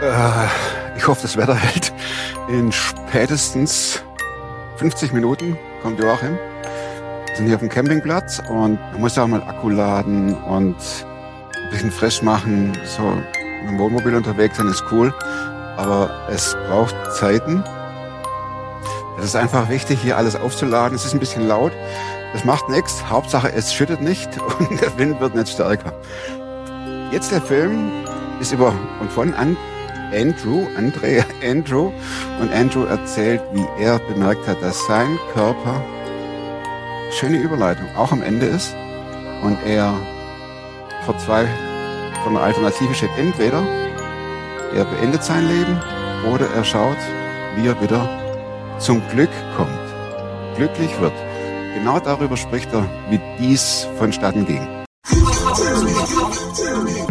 Äh, ich hoffe, das Wetter hält. In spätestens 50 Minuten kommt Joachim. Wir sind hier auf dem Campingplatz und man muss ja auch mal Akku laden und ein bisschen frisch machen. So mit dem Wohnmobil unterwegs sein ist cool, aber es braucht Zeiten. Es ist einfach wichtig, hier alles aufzuladen. Es ist ein bisschen laut. Das macht nichts. Hauptsache, es schüttet nicht und der Wind wird nicht stärker. Jetzt der Film ist über und von an Andrew, Andrea Andrew. Und Andrew erzählt, wie er bemerkt hat, dass sein Körper, schöne Überleitung, auch am Ende ist. Und er vor zwei, von einer Alternative steht, entweder er beendet sein Leben oder er schaut, wie er wieder zum Glück kommt, glücklich wird. Genau darüber spricht er, wie dies vonstatten ging.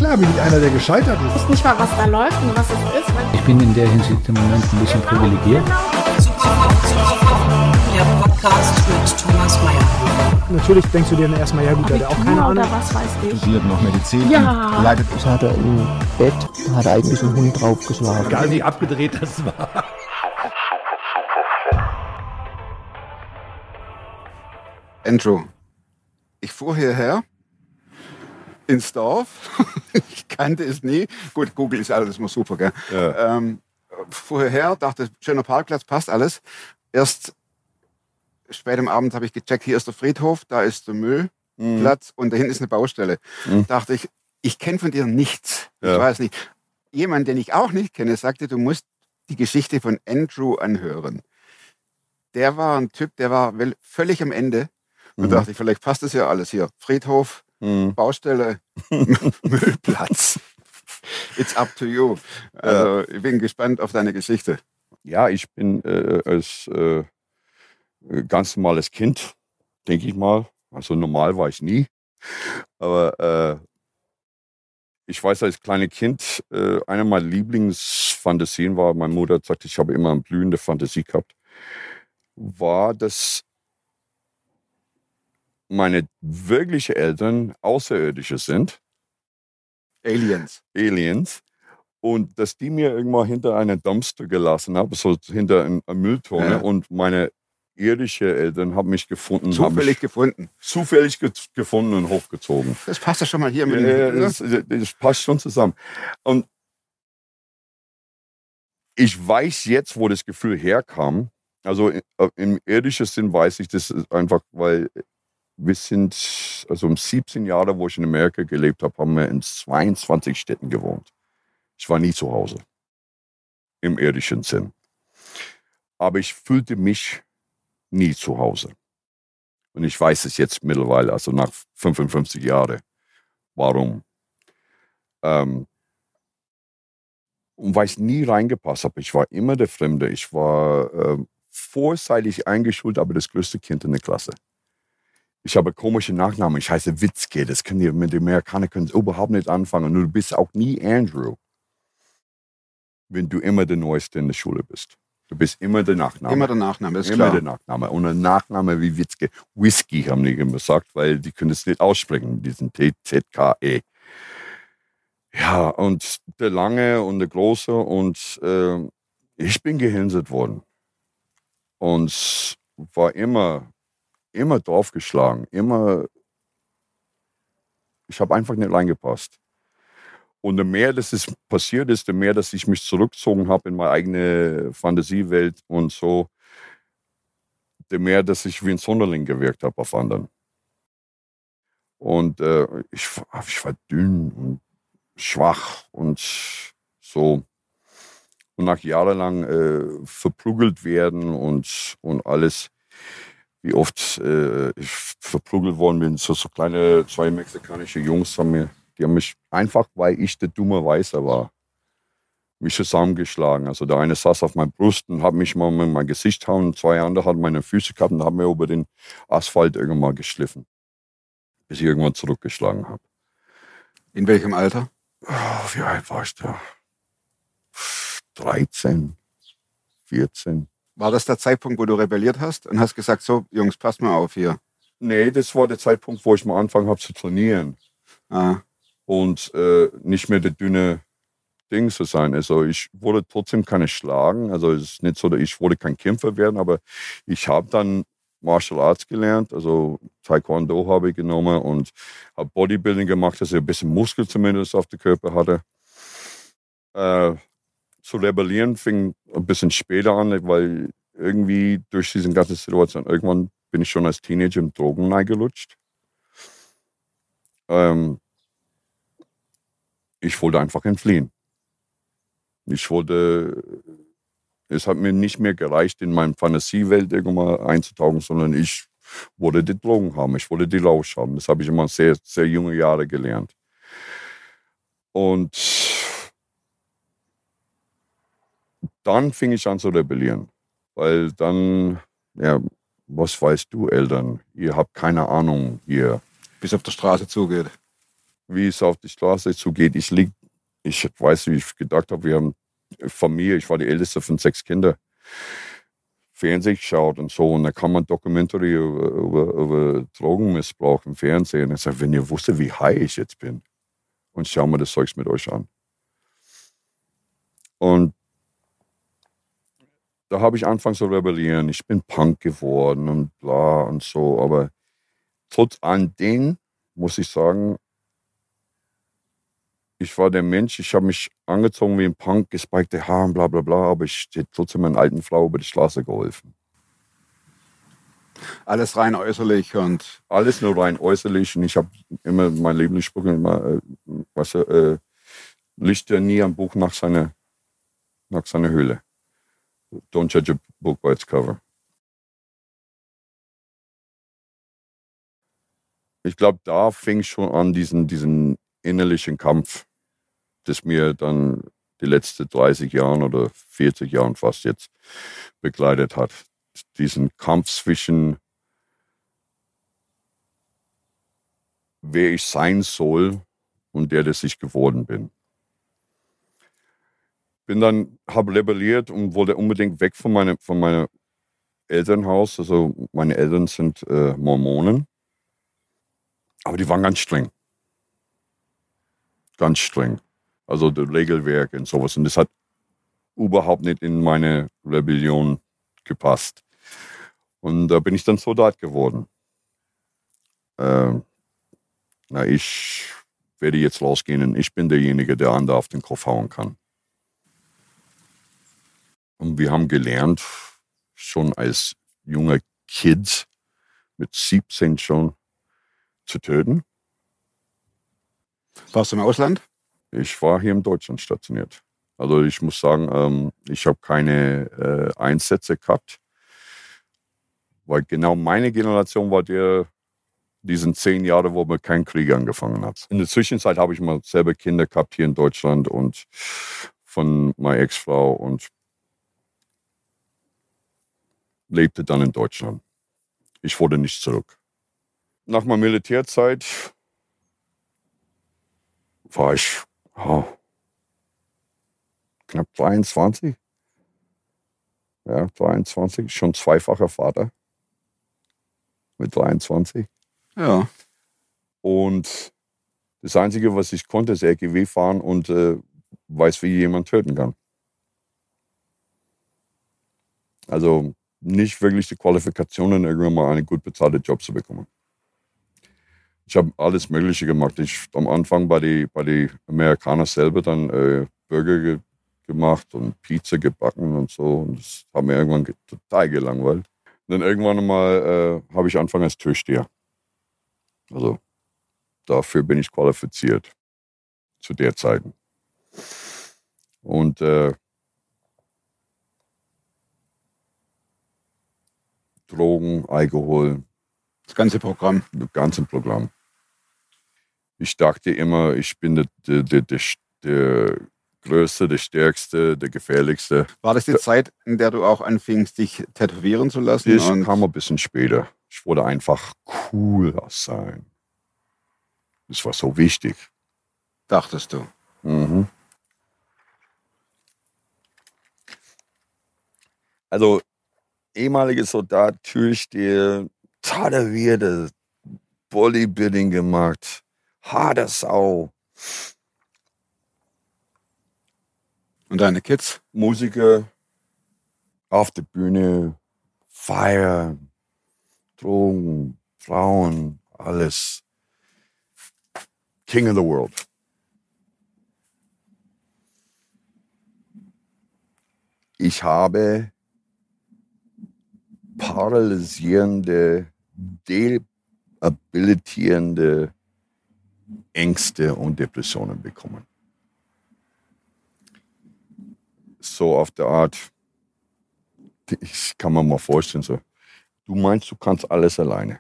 Klar bin ich einer, der gescheitert ist. Ich weiß nicht mal, was da läuft und was es ist. Ich bin in der Hinsicht im Moment ein bisschen privilegiert. Der Podcast mit Thomas Mayer. Natürlich denkst du dir dann erstmal, ja gut, der hat auch keine Ahnung. was weiß ich. studiert noch Medizin. Ja. Leidet Das hat er im Bett, hat er eigentlich einen Hund draufgeschlagen. Egal wie abgedreht das war. Andrew, ich fuhr hierher ins Dorf. ich kannte es nie. Gut, Google ist alles immer super, gell? Ähm, fuhr hierher, dachte, schöner Parkplatz, passt alles. Erst spät am Abend habe ich gecheckt, hier ist der Friedhof, da ist der Müllplatz und da hinten ist eine Baustelle. Dachte ich, ich kenne von dir nichts. Ich Ja. weiß nicht. Jemand, den ich auch nicht kenne, sagte, du musst die Geschichte von Andrew anhören. Der war ein Typ, der war völlig am Ende. Und Mhm. dachte ich, vielleicht passt das ja alles hier. Friedhof, Mhm. Baustelle, Müllplatz. It's up to you. Also, ich bin gespannt auf deine Geschichte. Ja, ich bin äh, als äh, ganz normales Kind, denke ich mal. Also normal war ich nie. Aber äh, ich weiß, als kleines Kind, äh, eine meiner Lieblingsfantasien war, meine Mutter gesagt, ich habe immer eine blühende Fantasie gehabt, war, dass meine wirklichen Eltern Außerirdische sind. Aliens. Aliens und dass die mir irgendwann hinter einer Dumpster gelassen haben, so hinter einer Mülltonne Ja. und meine irdische Eltern haben mich gefunden, Zufällig mich gefunden. zufällig ge gefunden und hochgezogen. Das passt ja schon mal hier mit ja, dem. das, das passt schon zusammen. Und ich weiß jetzt, wo das Gefühl herkam. Also i- im irdischen Sinn weiß ich das ist einfach, weil wir sind, also um 17 Jahre, wo ich in Amerika gelebt habe, haben wir in 22 Städten gewohnt. Ich war nie zu Hause. Im irdischen Sinn. Aber ich fühlte mich nie zu Hause. Und ich weiß es jetzt mittlerweile, also nach 55 Jahren, warum. Ähm, und weil ich nie reingepasst habe. Ich war immer der Fremde. Ich war ähm, vorzeitig eingeschult, aber das größte Kind in der Klasse. Ich habe komische Nachnamen. Ich heiße Witzke. Das können die mit den Amerikanern können überhaupt nicht anfangen. Und du bist auch nie Andrew, wenn du immer der Neueste in der Schule bist. Du bist immer der Nachname. Immer der Nachname, ist Immer klar. der Nachname. Und ein Nachname wie Witzke. Whisky haben die gesagt, weil die können es nicht aussprechen, diesen T-Z-K-E. Ja, und der Lange und der Große und äh, ich bin gehänselt worden. Und war immer, immer draufgeschlagen. Immer, ich habe einfach nicht reingepasst. Und je mehr das ist passiert ist, je mehr, dass ich mich zurückgezogen habe in meine eigene Fantasiewelt und so, je mehr, dass ich wie ein Sonderling gewirkt habe auf anderen. Und äh, ich, war- ich war dünn und schwach und so. Und nach jahrelang äh, verprügelt werden und, und alles, wie oft äh, ich verprügelt worden bin, so, so kleine zwei mexikanische Jungs haben mir, die haben mich einfach, weil ich der dumme Weißer war, mich zusammengeschlagen. Also der eine saß auf meiner Brust und hat mich mal mit meinem Gesicht hauen zwei andere hatten meine Füße gehabt und haben mir über den Asphalt irgendwann mal geschliffen, bis ich irgendwann zurückgeschlagen habe. In welchem Alter? Oh, wie alt war ich da? 13, 14. War das der Zeitpunkt, wo du rebelliert hast und hast gesagt, so, Jungs, passt mal auf hier. Nee, das war der Zeitpunkt, wo ich mal angefangen habe zu trainieren Ah, und äh, nicht mehr der dünne Ding zu sein. Also ich wurde trotzdem keine schlagen. Also es ist nicht so, dass ich wurde kein Kämpfer werden, aber ich habe dann Martial Arts gelernt. Also Taekwondo habe ich genommen und habe Bodybuilding gemacht, dass ich ein bisschen Muskel zumindest auf dem Körper hatte. Äh, zu rebellieren fing ein bisschen später an, weil irgendwie durch diese ganze Situation, irgendwann bin ich schon als Teenager im Drogen eingelutscht. Ähm, ich wollte einfach entfliehen. Ich wollte, es hat mir nicht mehr gereicht, in meine Fantasiewelt irgendwann einzutauchen, sondern ich wollte die Drogen haben, ich wollte die Lausch haben. Das habe ich immer sehr, sehr junge Jahre gelernt. Und dann fing ich an zu rebellieren, weil dann, ja, was weißt du, Eltern? Ihr habt keine Ahnung hier. Wie es auf der Straße zugeht. Wie es auf die Straße zugeht. Ich lieg, ich weiß, wie ich gedacht habe, wir haben Familie, ich war die älteste von sechs Kindern, Fernsehen geschaut und so. Und da kam man Documentary über, über, über Drogenmissbrauch im Fernsehen. Ich sage, wenn ihr wusstet, wie high ich jetzt bin, und schau mal das Zeugs mit euch an. Und da habe ich angefangen zu rebellieren. Ich bin Punk geworden und bla und so. Aber trotz all dem muss ich sagen, ich war der Mensch, ich habe mich angezogen wie ein Punk, gespikte Haare, bla bla bla, aber ich hätte trotzdem meinen alten Frau über die Straße geholfen. Alles rein äußerlich und. Alles nur rein äußerlich. Und ich habe immer mein Lieblingsspruch immer, äh, was äh, lichte nie ein Buch nach seiner, nach seiner Höhle. Don't judge a book by its cover. Ich glaube, da fing schon an, diesen, diesen innerlichen Kampf, das mir dann die letzten 30 Jahre oder 40 Jahre fast jetzt begleitet hat. Diesen Kampf zwischen wer ich sein soll und der, das ich geworden bin bin dann, habe rebelliert und wollte unbedingt weg von meinem von meinem Elternhaus. Also meine Eltern sind äh, Mormonen. Aber die waren ganz streng. Ganz streng. Also das Regelwerk und sowas. Und das hat überhaupt nicht in meine Rebellion gepasst. Und da bin ich dann Soldat geworden. Äh, na, ich werde jetzt losgehen und ich bin derjenige, der andere auf den Kopf hauen kann. Und wir haben gelernt, schon als junger Kind, mit 17 schon, zu töten. Warst du im Ausland? Ich war hier in Deutschland stationiert. Also ich muss sagen, ähm, ich habe keine äh, Einsätze gehabt, weil genau meine Generation war der, diesen zehn Jahre, wo man keinen Krieg angefangen hat. In der Zwischenzeit habe ich mal selber Kinder gehabt hier in Deutschland und von meiner Ex-Frau und lebte dann in Deutschland. Ich wurde nicht zurück. Nach meiner Militärzeit war ich oh, knapp 23. Ja, 23, schon zweifacher Vater. Mit 23. Ja. Und das Einzige, was ich konnte, ist RGW fahren und äh, weiß, wie jemand töten kann. Also nicht wirklich die Qualifikationen, irgendwann mal einen gut bezahlten Job zu bekommen. Ich habe alles Mögliche gemacht. Ich am Anfang bei den bei die Amerikanern selber dann äh, Burger ge gemacht und Pizza gebacken und so. Und das hat mir irgendwann ge total gelangweilt. Und dann irgendwann mal äh, habe ich angefangen als Türsteher. Also dafür bin ich qualifiziert zu der Zeit. Und äh, Drogen, Alkohol. Das ganze Programm. Das ganze Programm. Ich dachte immer, ich bin der, der, der, der, Größte, der Stärkste, der Gefährlichste. War das die Zeit, in der du auch anfingst, dich tätowieren zu lassen? Das kam ein bisschen später. Ich wollte einfach cooler sein. Das war so wichtig. Dachtest du? Mhm. Also ehemalige Soldat Türsteher, tätowierte, Bodybuilding gemacht, harte Sau. Und deine Kids? Musiker auf der Bühne, feiern, Drogen, Frauen, alles. King of the world. Ich habe paralysierende, debilitierende Ängste und Depressionen bekommen. So auf der Art, ich kann mir mal vorstellen, so, du meinst, du kannst alles alleine.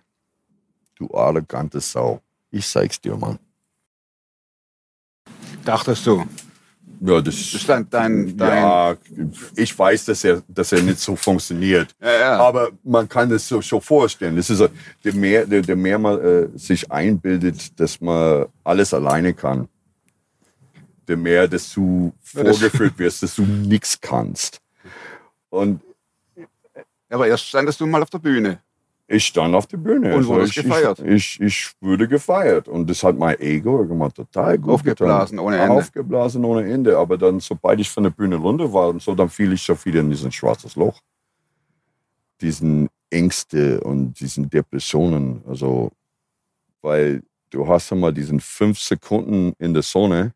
Du arrogante Sau. Ich zeig's dir, Mann. Dachtest du? Ja, das, Das ist dein, dein, ja, ich weiß, dass er, dass er nicht so funktioniert. Ja, ja. Aber man kann es so schon vorstellen. Das ist der mehr, der, der mehr man äh, sich einbildet, dass man alles alleine kann, der mehr, dass du vorgeführt wirst, dass du nichts kannst. Und aber erst standest du mal auf der Bühne. Ich stand auf der Bühne. Und wurdest ich, gefeiert? Ich, ich, ich wurde gefeiert. Und das hat mein Ego gemacht total gut Aufgeblasen getan. ohne Ende. Aufgeblasen ohne Ende. Aber dann, sobald ich von der Bühne runter war und so, dann fiel ich schon wieder in diesen schwarzes Loch. Diesen Ängste und diesen Depressionen. Also, weil du hast einmal diesen fünf Sekunden in der Sonne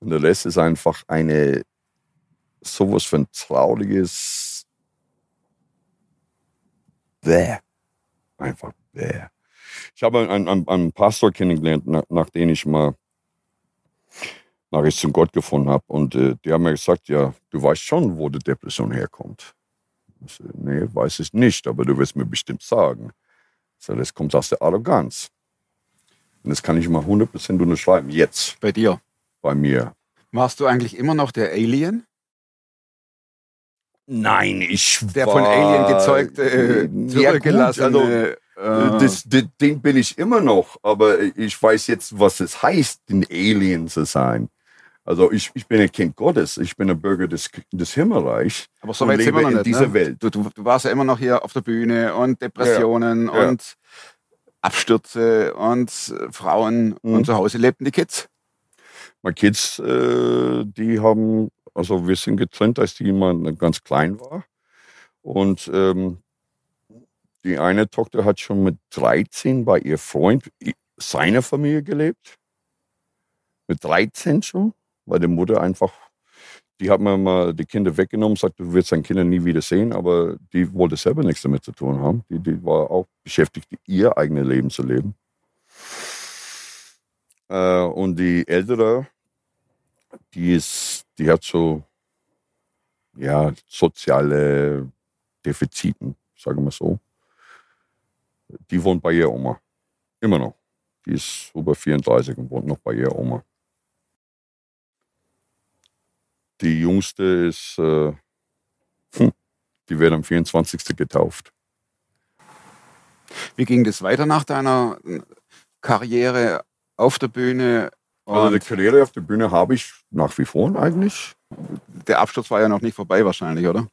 und der Rest ist einfach eine sowas von trauriges Bäh. Einfach bäh. Ich habe einen, einen, einen Pastor kennengelernt, nach, nachdem ich mal nach ich zum Gott gefunden habe. Und äh, die haben mir gesagt, ja, du weißt schon, wo die Depression herkommt. Ich so, nee, weiß ich nicht, aber du wirst mir bestimmt sagen. Ich so, das kommt aus der Arroganz. Und das kann ich mal 100% unterschreiben, jetzt Bei dir. bei mir. Warst du eigentlich immer noch der Alien? Nein, ich Der von Alien gezeugte, äh, Ja, gut, zurückgelassene. also, äh, Das, das, den bin ich immer noch, aber ich weiß jetzt, was es heißt, ein Alien zu sein. Also ich, ich bin ein Kind Gottes, ich bin ein Bürger des, des Himmelreichs. aber so weit sind wir noch in nicht. dieser ne? Welt. Du, du, du warst ja immer noch hier auf der Bühne und Depressionen Ja. und Abstürze und äh, Frauen Mhm. und zu Hause lebten die Kids. Meine Kids, äh, die haben, also wir sind getrennt, als die mal ganz klein war. Und ähm, die eine Tochter hat schon mit 13 bei ihr Freund, seiner Familie gelebt. Mit 13 schon, weil die Mutter einfach, die hat mir mal die Kinder weggenommen, sagt, du wirst deine Kinder nie wieder sehen, aber die wollte selber nichts damit zu tun haben. Die, die war auch beschäftigt, ihr eigenes Leben zu leben. Äh, und die ältere, die ist, die hat so, ja, soziale Defiziten, sagen wir so. Die wohnt bei ihrer Oma. Immer noch. Die ist über 34 und wohnt noch bei ihrer Oma. Die jüngste ist, äh, hm, die wird am 24. getauft. Wie ging das weiter nach deiner Karriere auf der Bühne? Also die Und Karriere auf der Bühne habe ich nach wie vor eigentlich. der Absturz war ja noch nicht vorbei wahrscheinlich, oder?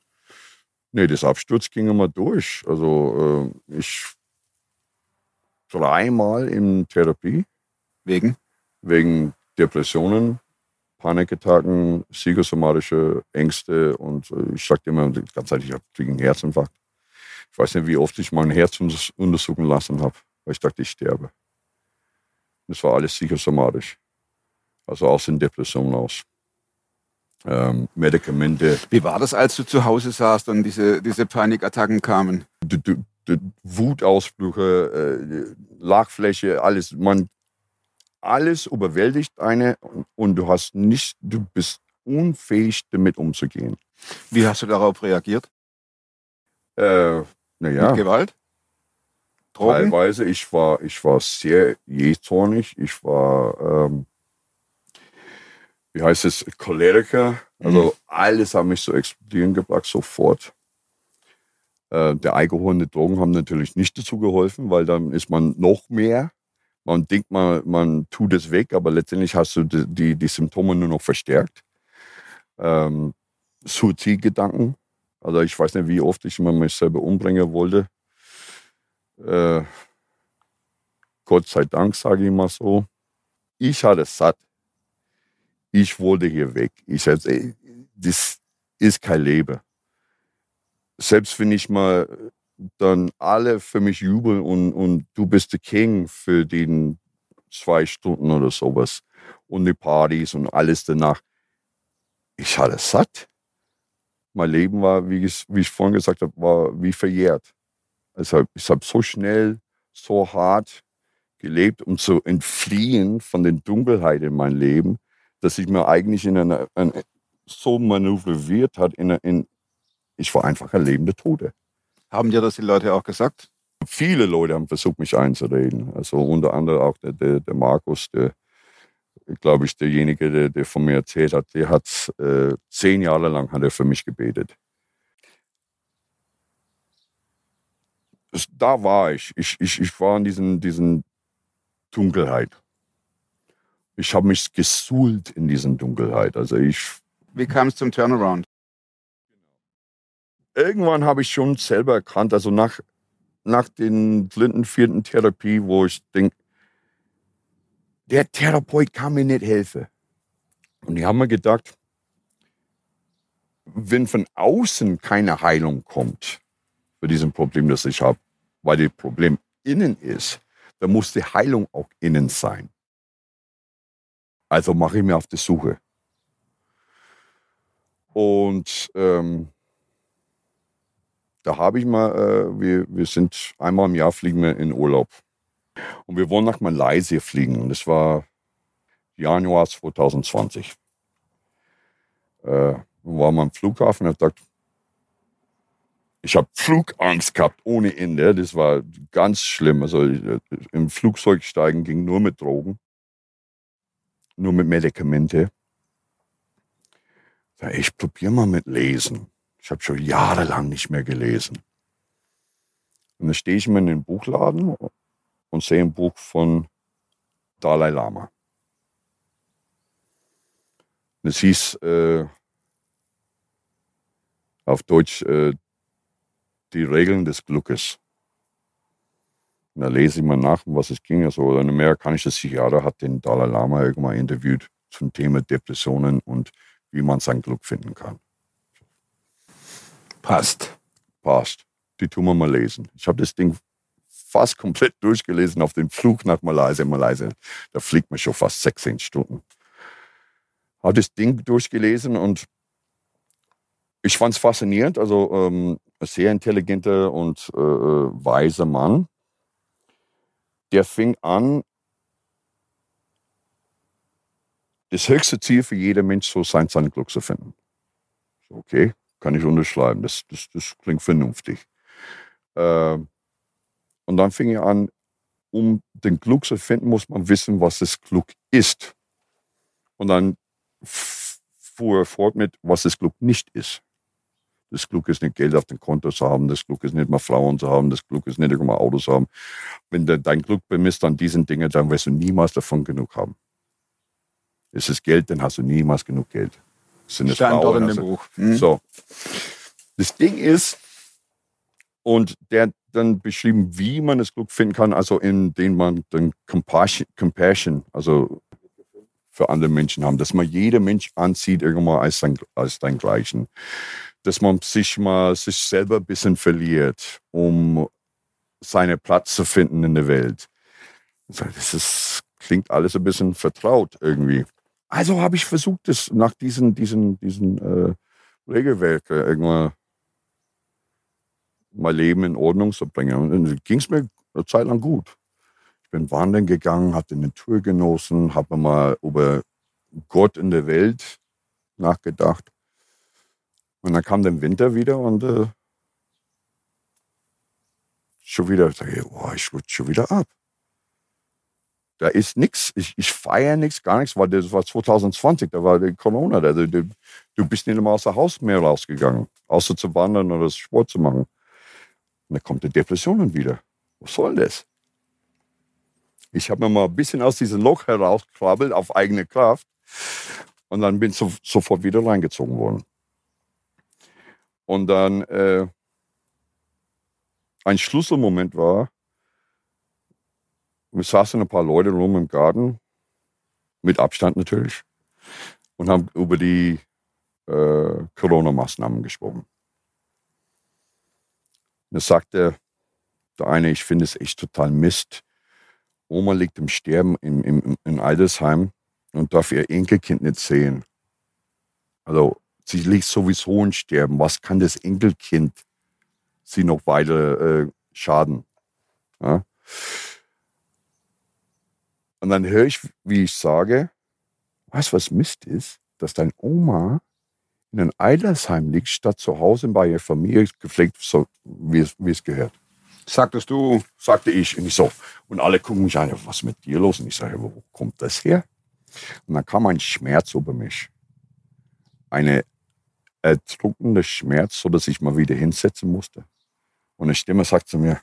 Nee, das Absturz ging immer durch. Also äh, ich dreimal in Therapie Wegen? wegen Depressionen, Panikattacken, psychosomatische Ängste und äh, ich sagte immer die ganze Zeit, ich habe einen Herzinfarkt. Ich weiß nicht, wie oft ich mein Herz unters- untersuchen lassen habe, weil ich dachte, ich sterbe. Das war alles psychosomatisch. Also aus den Depressionen aus. Ähm, Medikamente, Wie war das, als du zu Hause saßt und diese, diese Panikattacken kamen? d- d- d- Wutausbrüche, äh, Lachfläche, alles, man, alles überwältigt eine und, und du hast nicht, du bist unfähig damit umzugehen. Wie hast du darauf reagiert? Äh, naja, Mit Gewalt? Drogen? teilweise, ich war, ich war sehr jähzornig, ich war, ähm, wie heißt es, Choleriker, also alles hat mich so explodieren gebracht, sofort. Äh, der Alkohol und die Drogen haben natürlich nicht dazu geholfen, weil dann ist man noch mehr. Man denkt, man, man tut es weg, aber letztendlich hast du die, die, die Symptome nur noch verstärkt. Ähm, Suizidgedanken. Also ich weiß nicht, wie oft ich mal mich selber umbringen wollte. Äh, Gott sei Dank, sage ich mal so. Ich hatte es satt. Ich wollte hier weg. Ich sagte, das ist kein Leben. Selbst wenn ich mal dann alle für mich jubeln und, und du bist der King für den zwei Stunden oder sowas und die Partys und alles danach. Ich hatte satt. Mein Leben war, wie ich, wie ich vorhin gesagt habe, war wie verjährt. Also ich habe so schnell, so hart gelebt, um zu entfliehen von den Dunkelheit in meinem Leben, dass ich mir eigentlich in einer, ein, so manövriert hat, in, in, ich war einfach ein lebender Tote. Haben dir das die Leute auch gesagt? Viele Leute haben versucht, mich einzureden. Also unter anderem auch der, der, der Markus, der, glaube ich, derjenige, der, der von mir erzählt hat, der hat äh, zehn Jahre lang hat er für mich gebetet. Da war ich. Ich, ich. ich war in diesen, diesen Dunkelheit. Ich habe mich gesuhlt in diesen Dunkelheit. Also ich Wie kam es zum Turnaround? irgendwann habe ich schon selber erkannt, also nach, nach den dritten, vierten Therapie, wo ich denke, der Therapeut kann mir nicht helfen. Und die haben mir gedacht, wenn von außen keine Heilung kommt für dieses Problem, das ich habe, weil das Problem innen ist, dann muss die Heilung auch innen sein. Also mache ich mir auf die Suche. Und ähm, da habe ich mal, äh, wir, wir sind einmal im Jahr fliegen wir in Urlaub. Und wir wollen nach Malaysia fliegen. Und das war Januar 2020. Äh, war mal am Flughafen und gesagt, ich habe Flugangst gehabt ohne Ende. Das war ganz schlimm. Also äh, im Flugzeug steigen ging nur mit Drogen, nur mit Medikamente. Ja, Ich probiere mal mit Lesen. Ich habe schon jahrelang nicht mehr gelesen. Und dann stehe ich mir in den Buchladen und sehe ein Buch von Dalai Lama. Und es hieß äh, auf Deutsch äh, Die Regeln des Glückes. Und da lese ich mal nach, um was es ging. Also ein amerikanischer Psychiater hat den Dalai Lama irgendwann interviewt zum Thema Depressionen und wie man sein Glück finden kann. Passt. Passt. Die tun wir mal lesen. Ich habe das Ding fast komplett durchgelesen auf dem Flug nach Malaysia. Malaysia, da fliegt man schon fast 16 Stunden. Habe das Ding durchgelesen und ich fand es faszinierend. Also ähm, ein sehr intelligenter und äh, weiser Mann. Der fing an, das höchste Ziel für jeder Mensch so sein, sein Glück zu finden. Okay, kann ich unterschreiben. Das, das, das klingt vernünftig. Äh, und dann fing er an, um den Glück zu finden, muss man wissen, was das Glück ist. Und dann fuhr er fort mit, was das Glück nicht ist. Das Glück ist nicht Geld auf dem Konto zu haben, das Glück ist nicht mal Frauen zu haben, das Glück ist nicht immer Autos zu haben. Wenn du dein Glück bemisst an diesen Dingen, dann wirst du niemals davon genug haben. Ist es Geld, dann hast du niemals genug Geld. Sind es Stand dort Frauen, in dem du- Buch. Hm? so. Das Ding ist, und der hat dann beschrieben, wie man das Glück finden kann, also indem man dann Compassion, Compassion also für andere Menschen haben, dass man jeder Mensch anzieht irgendwann als sein, als dein Gleichen. Dass man sich mal sich selber ein bisschen verliert, um seinen Platz zu finden in der Welt. Das ist, klingt alles ein bisschen vertraut irgendwie. Also habe ich versucht, das nach diesen, diesen, diesen äh, Regelwerken irgendwann mein Leben in Ordnung zu bringen. Und dann ging es mir eine Zeit lang gut. Ich bin wandern gegangen, habe die Natur genossen, habe mal über Gott in der Welt nachgedacht. Und dann kam der Winter wieder und äh, schon wieder, ich, oh, ich rutsche schon wieder ab. Da ist nichts, ich, ich feiere nichts, gar nichts, weil das war 2020, da war Corona, da, du, du bist nicht mehr aus dem Haus mehr rausgegangen, außer zu wandern oder Sport zu machen. Und dann kommt die Depression wieder. Was soll das? Ich habe mir mal ein bisschen aus diesem Loch herauskrabbelt auf eigene Kraft und dann bin ich so, sofort wieder reingezogen worden. Und dann äh, ein Schlüsselmoment war, wir saßen ein paar Leute rum im Garten, mit Abstand natürlich. und haben über die äh, Corona-Maßnahmen gesprochen. Da sagte der eine, ich finde es echt total Mist. Oma liegt im Sterben im, im, in Eidesheim und darf ihr Enkelkind nicht sehen. Also sie liegt sowieso im Sterben. Was kann das Enkelkind sie noch weiter äh, schaden? Ja? Und dann höre ich, wie ich sage, weißt du, was Mist ist? Dass dein Oma in einem Eilersheim liegt, statt zu Hause bei ihrer Familie gepflegt, so wie es, gehört. Sagtest du, Sagte ich. Und ich so. Und alle gucken mich an, was ist mit dir los? Und ich sage, wo kommt das her? Und dann kam ein Schmerz über mich. Eine erdrückende Schmerz, sodass ich mal wieder hinsetzen musste. Und eine Stimme sagt zu mir,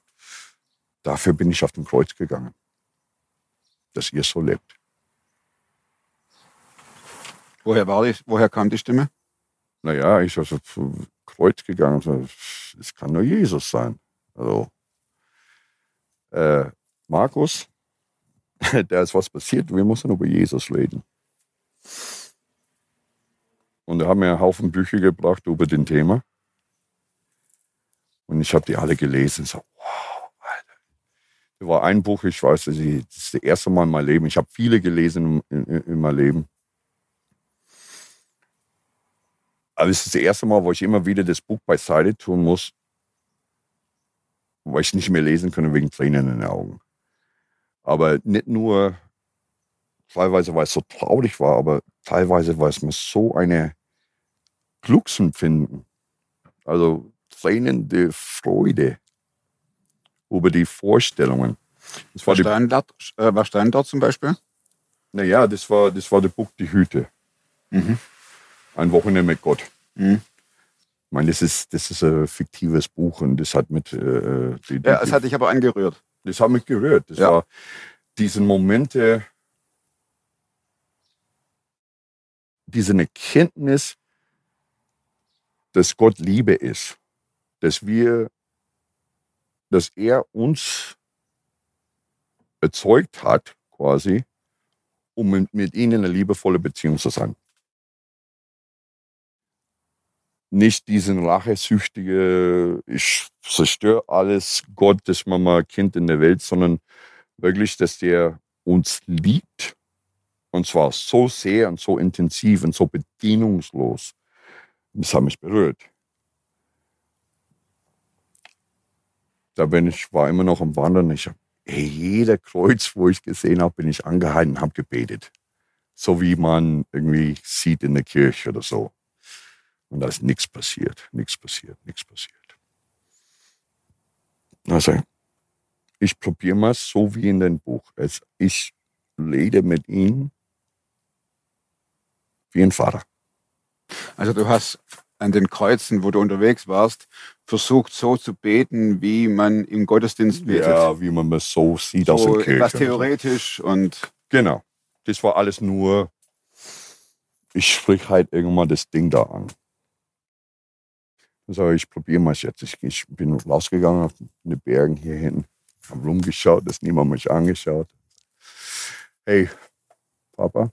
dafür bin ich auf den Kreuz gegangen. Dass ihr so lebt. woher war die, woher kam die Stimme? Naja, ich also zum Kreuz gegangen. So, Es kann nur Jesus sein. Also, äh, Markus, da ist was passiert. Wir müssen über Jesus reden. Und er hat mir einen Haufen Bücher gebracht über den Thema. Und ich habe die alle gelesen. So, wow, Alter. Da war ein Buch, ich weiß, das ist das erste Mal in meinem Leben. Ich habe viele gelesen in, in, in meinem Leben. Aber es ist das erste Mal, wo ich immer wieder das Buch beiseite tun muss, weil ich nicht mehr lesen kann wegen Tränen in den Augen. Aber nicht nur teilweise, weil es so traurig war, aber teilweise, weil es mir so eine Glücksempfinden, also Tränen der Freude über die Vorstellungen. Das war dort, äh, was stand dort zum Beispiel? naja, das war, das war das Buch Die Hüte. Mhm. Ein Wochenende mit Gott. Mhm. Ich meine, das ist, das ist ein fiktives Buch und das hat mit. Äh, die, die, Ja, es hat dich aber angerührt. das hat mich gerührt. Das Ja. war diese Momente, diese Erkenntnis, dass Gott Liebe ist, dass wir, dass er uns erzeugt hat, quasi, um mit, mit ihnen in eine liebevolle Beziehung zu sein. Nicht diesen rachesüchtige, ich zerstöre alles, Gott, das Mama Kind in der Welt, sondern wirklich, dass der uns liebt. Und zwar so sehr und so intensiv und so bedingungslos. Das hat mich berührt. Da bin ich, war immer noch am Wandern. Ich hab, ey, jeder Kreuz, wo ich gesehen habe, bin ich angehalten und habe gebetet. So wie man irgendwie sieht in der Kirche oder so. Und da ist nichts passiert, nichts passiert, nichts passiert. Also, ich probiere mal so wie in dem Buch. Es, ich rede mit ihm wie ein Vater. Also du hast an den Kreuzen, wo du unterwegs warst, versucht so zu beten, wie man im Gottesdienst betet. Ja, wie man es so sieht aus so der Kirche. so. theoretisch und Genau. Das war alles nur, ich sprich halt irgendwann das Ding da an. Also ich probiere mal jetzt. Ich, ich bin rausgegangen auf die Bergen hier hinten, habe rumgeschaut, dass niemand mich angeschaut. Hey, Papa,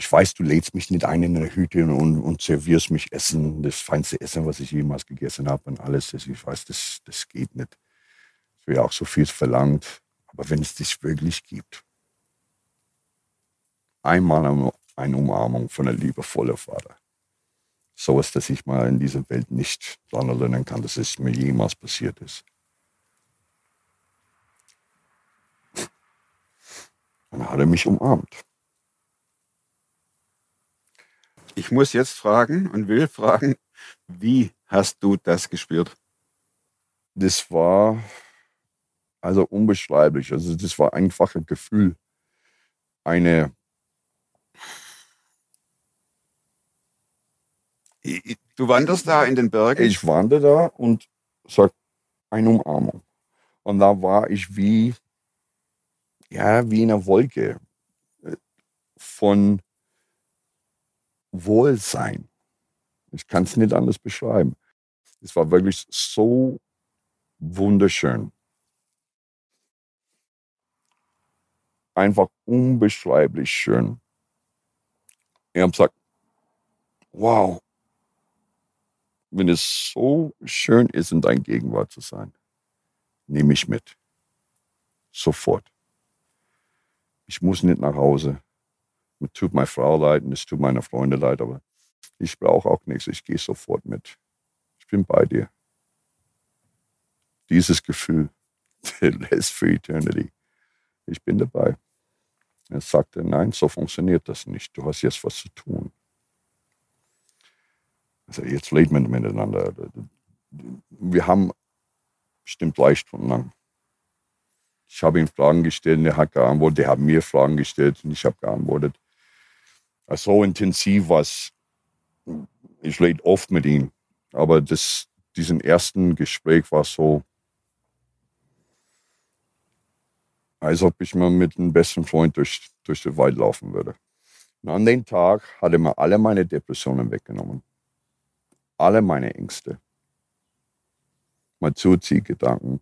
ich weiß, du lädst mich nicht ein in eine Hütte und, und servierst mich Essen, das feinste Essen, was ich jemals gegessen habe und alles. Das, ich weiß, das, das geht nicht. Es wäre auch so viel verlangt. Aber wenn es dich wirklich gibt, einmal eine- Umarmung von einem liebevollen Vater. So ist, dass ich mal in dieser Welt nicht erinnern kann, dass es mir jemals passiert ist. Dann hat er mich umarmt. Ich muss jetzt fragen und will fragen, wie hast du das gespürt? Das war also unbeschreiblich. Also das war einfach ein Gefühl. Eine, Du wanderst da in den Bergen. ich wandere da und sag eine Umarmung. Und da war ich wie, ja, wie in einer Wolke äh, von Wohlsein. Ich kann es nicht anders beschreiben. Es war wirklich so wunderschön. einfach unbeschreiblich schön. Ich habe gesagt, wow, wenn es so schön ist, in deiner Gegenwart zu sein, nehme ich mit. Sofort. Ich muss nicht nach Hause. Tut meine Frau leid und es tut meine Freunde leid, aber ich brauche auch nichts. Ich gehe sofort mit. Ich bin bei dir. Dieses Gefühl, lässt für Eternity. Ich bin dabei. Er sagte, nein, so funktioniert das nicht. Du hast jetzt was zu tun. Also jetzt lebt man miteinander. Wir haben bestimmt drei Stunden lang. Ich habe ihm Fragen gestellt er hat geantwortet. Er hat mir Fragen gestellt und ich habe geantwortet. So intensiv war es. Ich rede oft mit ihm. Aber das, diesen ersten Gespräch war so, als ob ich mal mit einem besten Freund durch, durch den Wald laufen würde. Und an dem Tag hat er mir alle meine Depressionen weggenommen. Alle meine Ängste. Mein Zuziehgedanken.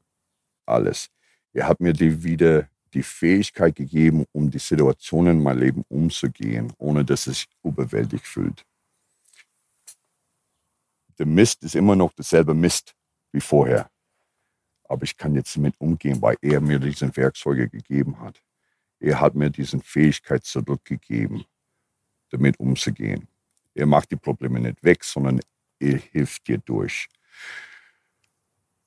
Alles. Er hat mir die wieder die Fähigkeit gegeben, um die Situationen in meinem Leben umzugehen, ohne dass es sich überwältigt fühlt. Der Mist ist immer noch dasselbe Mist wie vorher aber ich kann jetzt damit umgehen, weil er mir diese Werkzeuge gegeben hat. Er hat mir diese Fähigkeit zurückgegeben, damit umzugehen. Er macht die Probleme nicht weg, sondern er hilft dir durch.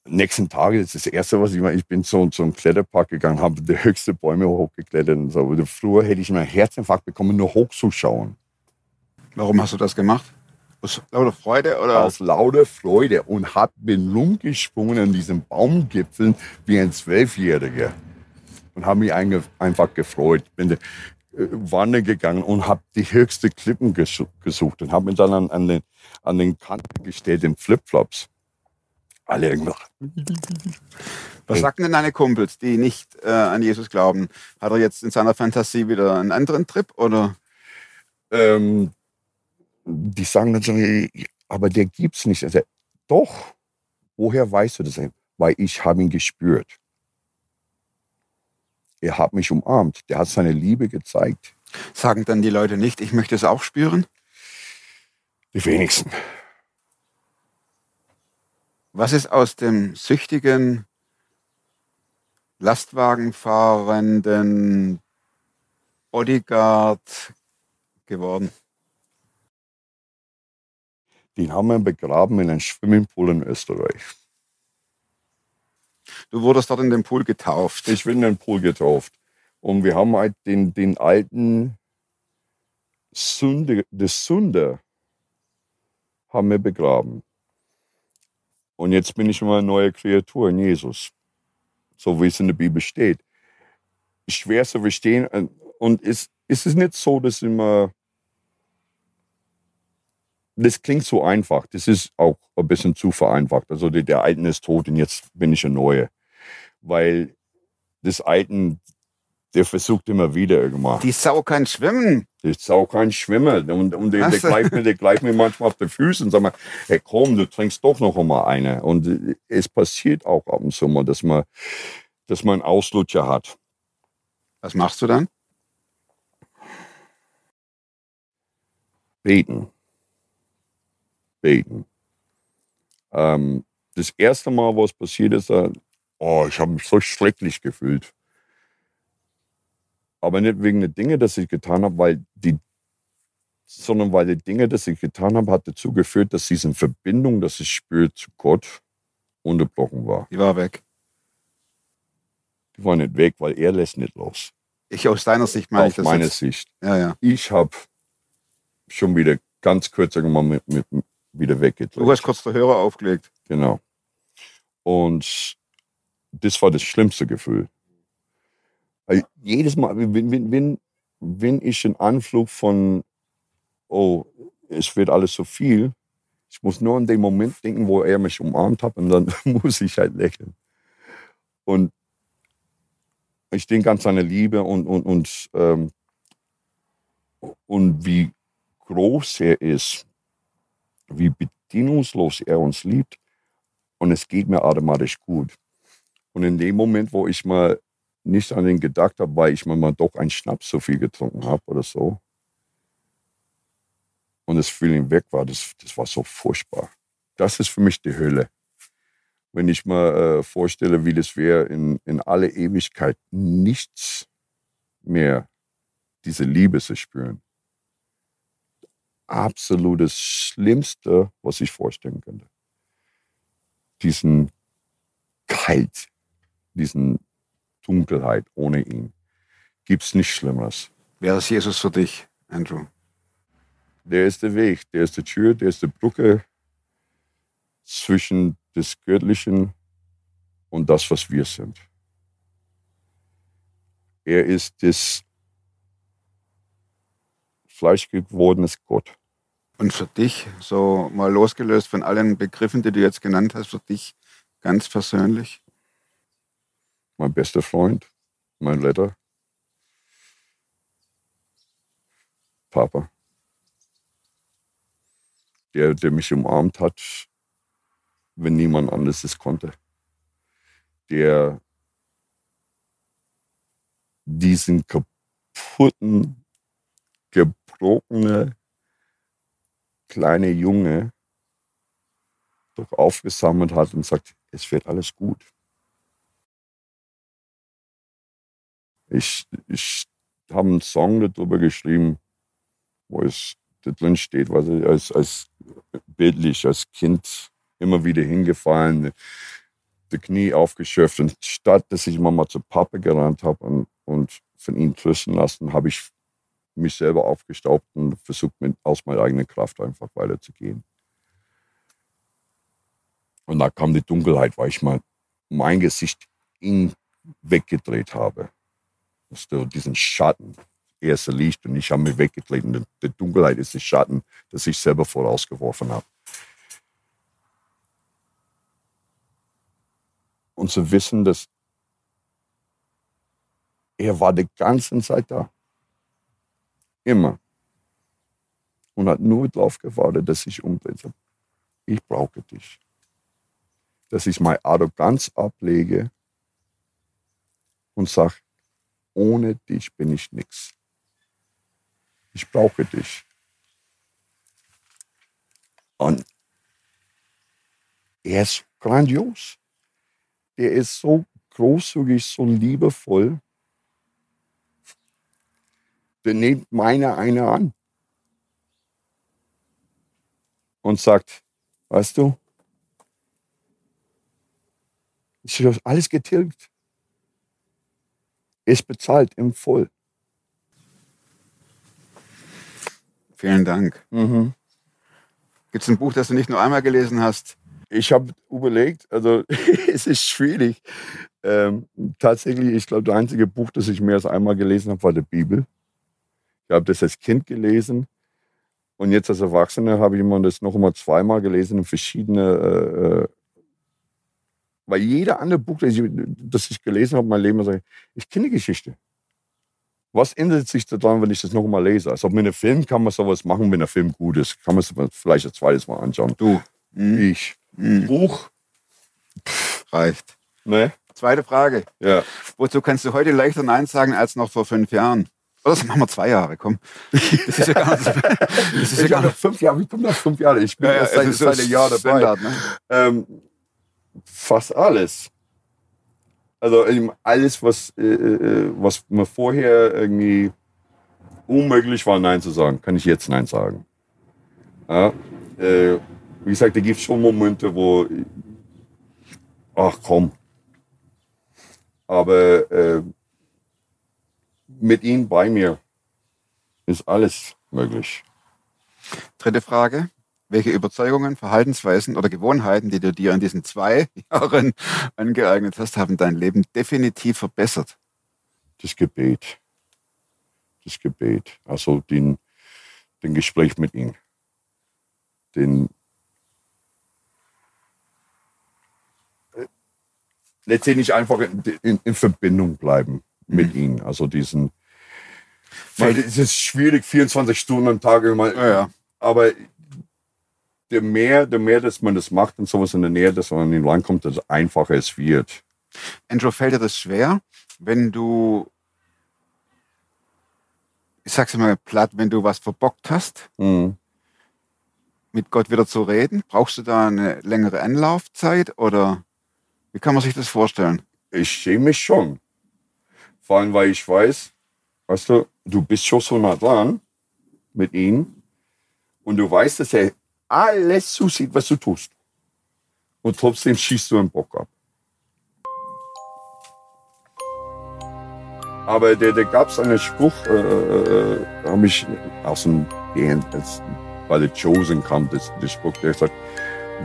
Nächsten Tage ist das erste, was ich mache. Ich bin so zu einem Kletterpark gegangen, habe die höchsten Bäume hochgeklettert und so. Früher hätte ich mir einen Herzinfarkt bekommen, nur hochzuschauen. Warum hast du das gemacht? Aus lauter Freude oder? Aus lauter Freude und hab bin rumgesprungen an diesem Baumgipfel wie ein Zwölfjähriger und habe mich einfach gefreut. Bin äh, wandern gegangen und habe die höchste Klippen gesucht und habe mich dann an, an, den, an den Kanten gestellt in Flipflops. Alle irgendwas. Was sagten denn deine Kumpels, die nicht äh, an Jesus glauben? Hat er jetzt in seiner Fantasie wieder einen anderen Trip oder? Ähm, die sagen dann so, aber der gibt's nicht. Also, doch, woher weißt du das? Weil ich habe ihn gespürt. Er hat mich umarmt. Der hat seine Liebe gezeigt. Sagen dann die Leute nicht, ich möchte es auch spüren? Die wenigsten. Was ist aus dem süchtigen, Lastwagenfahrenden Bodyguard geworden? Den haben wir begraben in einem Swimmingpool in Österreich. Du wurdest dort in den Pool getauft. Ich bin in den Pool getauft. Und wir haben halt den, den alten Sünde, des Sünder haben wir begraben. Und jetzt bin ich immer eine neue Kreatur in Jesus. So wie es in der Bibel steht. Schwer zu verstehen. Und es, es ist nicht so, dass immer das klingt so einfach. Das ist auch ein bisschen zu vereinfacht. Also der, der Alten ist tot und jetzt bin ich ein Neue. Weil das Alten, der versucht immer wieder irgendwann. Die Sau kann schwimmen. Die Sau kann schwimmen. Und, und der, der, gleicht mir, der gleicht mir manchmal auf die Füße und sagt mir, hey komm, du trinkst doch noch einmal eine. Und es passiert auch ab und zu mal, dass man, dass man einen Auslutscher hat. Was machst du dann? Beten beten. Ähm, das erste Mal, was passiert ist, äh, oh, ich habe mich so schrecklich gefühlt. Aber nicht wegen der Dinge, die ich getan habe, weil die, sondern weil die Dinge, die ich getan habe, hat dazu geführt, dass diese Verbindung, dass ich spüre zu Gott, unterbrochen war. Die war weg. Die war nicht weg, weil er lässt nicht los. Ich aus deiner Sicht meine Auf ich das meine jetzt. Sicht. Ja, ja. Ich habe schon wieder ganz kurz mal mit, mit, wieder weggedrückt. Du hast kurz den Hörer aufgelegt. Genau. Und das war das schlimmste Gefühl. Weil jedes Mal, wenn, wenn, wenn, wenn ich einen Anflug von, oh, es wird alles so viel, ich muss nur an den Moment denken, wo er mich umarmt hat und dann muss ich halt lächeln. Und ich denke an seine Liebe und, und, und, ähm, und wie groß er ist wie bedingungslos er uns liebt. Und es geht mir automatisch gut. Und in dem Moment, wo ich mal nicht an ihn gedacht habe, weil ich mal doch einen Schnaps so viel getrunken habe oder so. Und das Feeling weg war, das, das war so furchtbar. Das ist für mich die Hölle. Wenn ich mir äh, vorstelle, wie das wäre, in, in alle Ewigkeit nichts mehr diese Liebe zu spüren. Absolutes Schlimmste, was ich vorstellen könnte. Diesen Kalt, diesen Dunkelheit ohne ihn. Gibt's nichts Schlimmeres. Wer ist Jesus für dich, Andrew? Der ist der Weg, der ist die Tür, der ist die Brücke zwischen des Göttlichen und das, was wir sind. Er ist das fleischgewordenes Gott. Und für dich, so mal losgelöst von allen Begriffen, die du jetzt genannt hast, für dich ganz persönlich? Mein bester Freund, mein Letter, Papa. Der, der mich umarmt hat, wenn niemand anderes es konnte. Der diesen kaputten, gebrochene kleine Junge doch aufgesammelt hat und sagt, es wird alles gut. Ich, ich habe einen Song darüber geschrieben, wo es drin steht, was ich als, als bildlich, als Kind immer wieder hingefallen, die Knie aufgeschöpft. Und statt dass ich immer mal zu Papa gerannt habe und, und von ihm trösten lassen, habe ich mich selber aufgestaubt und versucht, mit, aus meiner eigenen Kraft einfach weiterzugehen. Und da kam die Dunkelheit, weil ich mal mein Gesicht ihn weggedreht habe. Ist diesen Schatten, erste Licht und ich habe mich weggedreht. Und die Dunkelheit ist der Schatten, das ich selber vorausgeworfen habe. Und zu wissen, dass er war die ganze Zeit da. Immer. Und hat nur darauf gewartet, dass ich umdrehe. Ich brauche dich. Dass ich meine Arroganz ablege und sage, ohne dich bin ich nichts. Ich brauche dich. Und er ist grandios. Er ist so großzügig, so liebevoll. Der nimmt meine eine an und sagt, weißt du, habe alles getilgt. Ist bezahlt im Voll. Vielen Dank. Mhm. Gibt es ein Buch, das du nicht nur einmal gelesen hast? Ich habe überlegt, also es ist schwierig. Ähm, tatsächlich, ich glaube, das einzige Buch, das ich mehr als einmal gelesen habe, war die Bibel. Ich habe das als Kind gelesen und jetzt als Erwachsener habe ich immer das noch einmal zweimal gelesen in verschiedene, äh, äh weil jeder andere Buch, das ich, das ich gelesen habe, mein Leben, sage ich kenne die Geschichte. Was ändert sich daran, wenn ich das noch mal lese? Also mit einem Film kann man sowas machen, wenn der Film gut ist. Kann man es vielleicht ein zweites Mal anschauen. Du. Mhm. Ich. Mhm. Buch? Reicht. Ne? Zweite Frage. Ja. Wozu kannst du heute leichter Nein sagen als noch vor fünf Jahren? Oder das machen wir zwei Jahre, komm. Das ist ja gar nicht so. Das ist ja Ich gar habe nicht. fünf Jahre, ich bin noch fünf Jahre. Ich bin Ja, ja, erst seit, seit einem Jahr dabei. Standard, ne? Ähm, fast alles. Also alles, was, äh, äh, was mir vorher irgendwie unmöglich war, Nein zu sagen, kann ich jetzt Nein sagen. Ja, äh, wie gesagt, da gibt es schon Momente, wo, ach komm. Aber äh, mit ihm bei mir ist alles möglich. Dritte Frage. Welche Überzeugungen, Verhaltensweisen oder Gewohnheiten, die du dir in diesen zwei Jahren angeeignet hast, haben dein Leben definitiv verbessert? das Gebet. Das Gebet. Also den, den Gespräch mit ihm. Den äh, letztendlich einfach in, in, in Verbindung bleiben mit ihm. Also diesen weil es ist schwierig, 24 Stunden am Tag immer. Ja, ja. Aber der mehr, der mehr, dass man das macht und sowas in der Nähe, dass man an ihn rankommt, desto einfacher es wird. Andrew, fällt dir das schwer, wenn du, ich sag's mal platt, wenn du was verbockt hast, Mhm. mit Gott wieder zu reden, brauchst du da eine längere Anlaufzeit oder wie kann man sich das vorstellen? Ich schäme mich schon. Vor allem, weil ich weiß, weißt du, du bist schon so nah dran mit ihm und du weißt, dass er alles zusieht, was du tust. Und trotzdem schießt du einen Bock ab. Aber der, der gab es einen Spruch, äh, äh, habe ich aus dem Band, bei The Chosen kam, das, der Spruch, der sagt,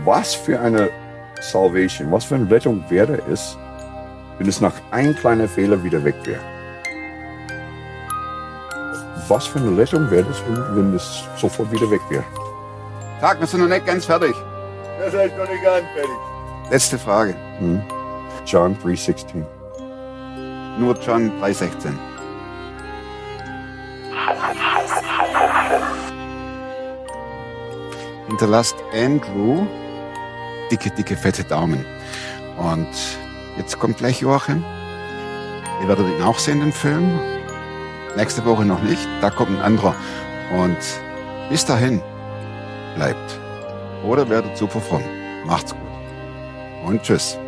was für eine Salvation, was für eine Rettung wäre es, wenn es nach ein kleiner Fehler wieder weg wäre. Was für eine Rettung wäre es, wenn es sofort wieder weg wäre? Tag, wir sind noch nicht ganz fertig. Das ist noch nicht ganz fertig. Letzte Frage. Hm. John 3,16. Nur John 3,16. Hinterlasst Andrew dicke, dicke, fette Daumen. Und jetzt kommt gleich Joachim. Ihr werdet ihn auch sehen, den Film. Nächste Woche noch nicht. Da kommt ein anderer. Und bis dahin bleibt oder werdet super fromm. Macht's gut. Und tschüss.